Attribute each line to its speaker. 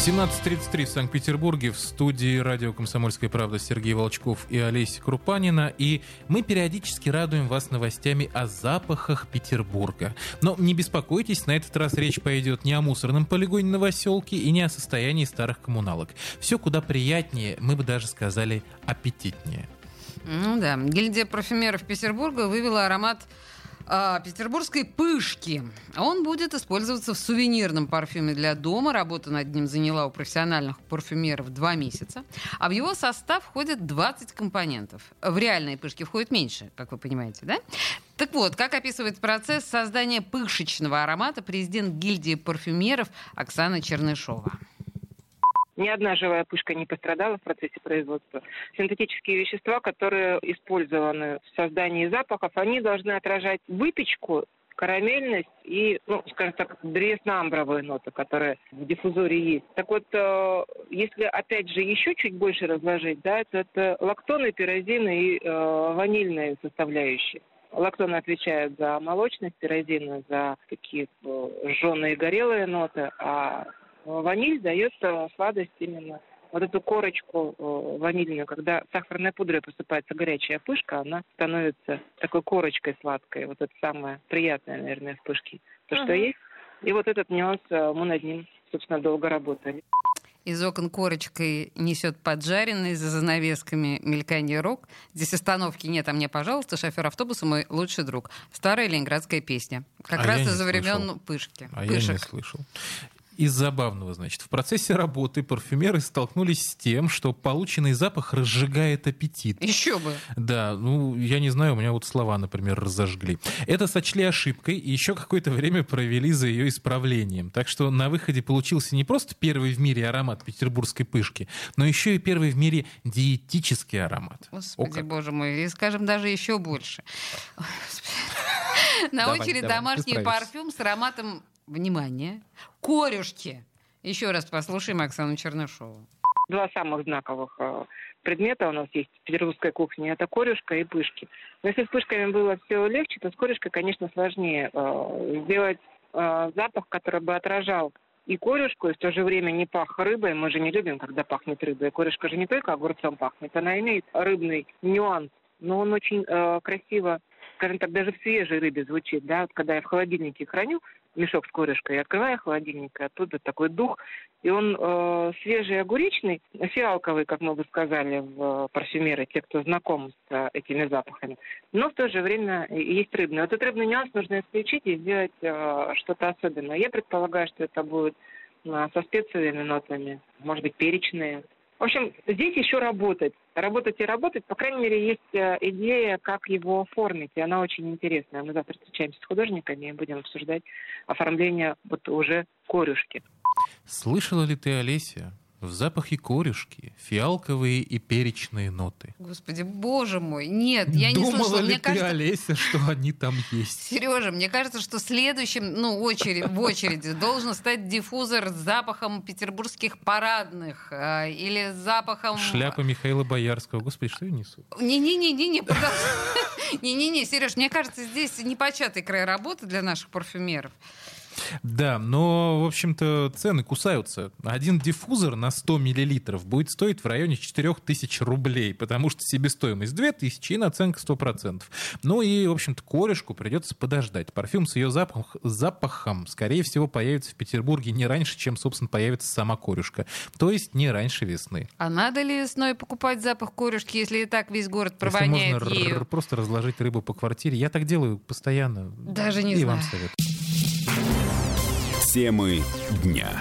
Speaker 1: 17.33 в Санкт-Петербурге в студии радио «Комсомольская правда» Сергей Волчков и Олеся Крупанина. И мы периодически радуем вас новостями о запахах Петербурга. Но не беспокойтесь, на этот раз речь пойдет не о мусорном полигоне Новоселки и не о состоянии старых коммуналок. Все куда приятнее, мы бы даже сказали аппетитнее.
Speaker 2: Ну да, гильдия парфюмеров Петербурга вывела аромат а, петербургской пышки. Он будет использоваться в сувенирном парфюме для дома. Работа над ним заняла у профессиональных парфюмеров два месяца. А в его состав входит 20 компонентов. В реальные пышки входит меньше, как вы понимаете, да? Так вот, как описывает процесс создания пышечного аромата президент гильдии парфюмеров Оксана Чернышова.
Speaker 3: Ни одна живая пышка не пострадала в процессе производства. Синтетические вещества, которые использованы в создании запахов, они должны отражать выпечку карамельность и, ну, скажем так, древесно-амбровые ноты, которые в диффузоре есть. Так вот, э, если, опять же, еще чуть больше разложить, да, то это лактоны, пирозины и э, ванильные составляющие. Лактоны отвечают за молочность, пирозины за такие э, жженые горелые ноты, а Ваниль дает э, сладость именно вот эту корочку э, ванильную, когда сахарной пудрой посыпается горячая пышка, она становится такой корочкой сладкой. Вот это самое приятное, наверное, в пышке. То, uh-huh. что есть. И вот этот нюанс, э, мы над ним, собственно, долго работали.
Speaker 2: Из окон корочкой несет поджаренный, за занавесками мелькание рок. Здесь остановки нет, а мне, пожалуйста, шофер автобуса мой лучший друг. Старая ленинградская песня. Как а раз из-за времен пышки.
Speaker 1: А Пышек. я не слышал из забавного, значит, в процессе работы парфюмеры столкнулись с тем, что полученный запах разжигает аппетит.
Speaker 2: Еще бы.
Speaker 1: Да, ну, я не знаю, у меня вот слова, например, разожгли. Это сочли ошибкой и еще какое-то время провели за ее исправлением. Так что на выходе получился не просто первый в мире аромат петербургской пышки, но еще и первый в мире диетический аромат.
Speaker 2: Господи, боже мой, и скажем даже еще больше. На очередь домашний парфюм с ароматом внимание, корюшки. Еще раз послушаем Оксану Чернышову.
Speaker 3: Два самых знаковых э, предмета у нас есть в петербургской кухне. Это корюшка и пышки. Но если с пышками было все легче, то с корюшкой, конечно, сложнее э, сделать э, запах, который бы отражал и корюшку, и в то же время не пах рыбой. Мы же не любим, когда пахнет рыбой. Корюшка же не только огурцом пахнет, она имеет рыбный нюанс. Но он очень э, красиво, скажем так, даже в свежей рыбе звучит. Да? Вот когда я в холодильнике храню, мешок с корешкой, открываю холодильник, и оттуда такой дух, и он э, свежий огуречный, фиалковый, как мы бы сказали в парфюмеры, те, кто знаком с э, этими запахами, но в то же время есть рыбный. Вот этот рыбный нюанс нужно исключить и сделать э, что-то особенное. Я предполагаю, что это будет э, со специальными нотами, может быть, перечные, в общем, здесь еще работать. Работать и работать. По крайней мере, есть э, идея, как его оформить. И она очень интересная. Мы завтра встречаемся с художниками и будем обсуждать оформление вот уже корюшки.
Speaker 1: Слышала ли ты, Олеся, в запахе корюшки, фиалковые и перечные ноты.
Speaker 2: Господи, боже мой, нет, я
Speaker 1: Думала
Speaker 2: не слышала.
Speaker 1: ли мне ты, кажется... Олеся, что они там есть?
Speaker 2: Сережа, мне кажется, что следующим, ну, очередь, в очереди должен стать диффузор с запахом петербургских парадных э, или с запахом...
Speaker 1: Шляпа Михаила Боярского. Господи, что я несу?
Speaker 2: Не-не-не-не-не, не-не-не, Сереж, мне кажется, здесь непочатый край работы для наших парфюмеров.
Speaker 1: Да, но, в общем-то, цены кусаются. Один диффузор на 100 миллилитров будет стоить в районе 4000 рублей, потому что себестоимость 2000 и наценка 100%. Ну и, в общем-то, корешку придется подождать. Парфюм с ее запах, запахом, скорее всего, появится в Петербурге не раньше, чем, собственно, появится сама корешка. То есть не раньше весны.
Speaker 2: А надо ли весной покупать запах корешки, если и так весь город провоняет
Speaker 1: если можно ею? просто разложить рыбу по квартире. Я так делаю постоянно.
Speaker 2: Даже не
Speaker 1: и
Speaker 2: знаю.
Speaker 1: вам совет.
Speaker 4: Темы дня.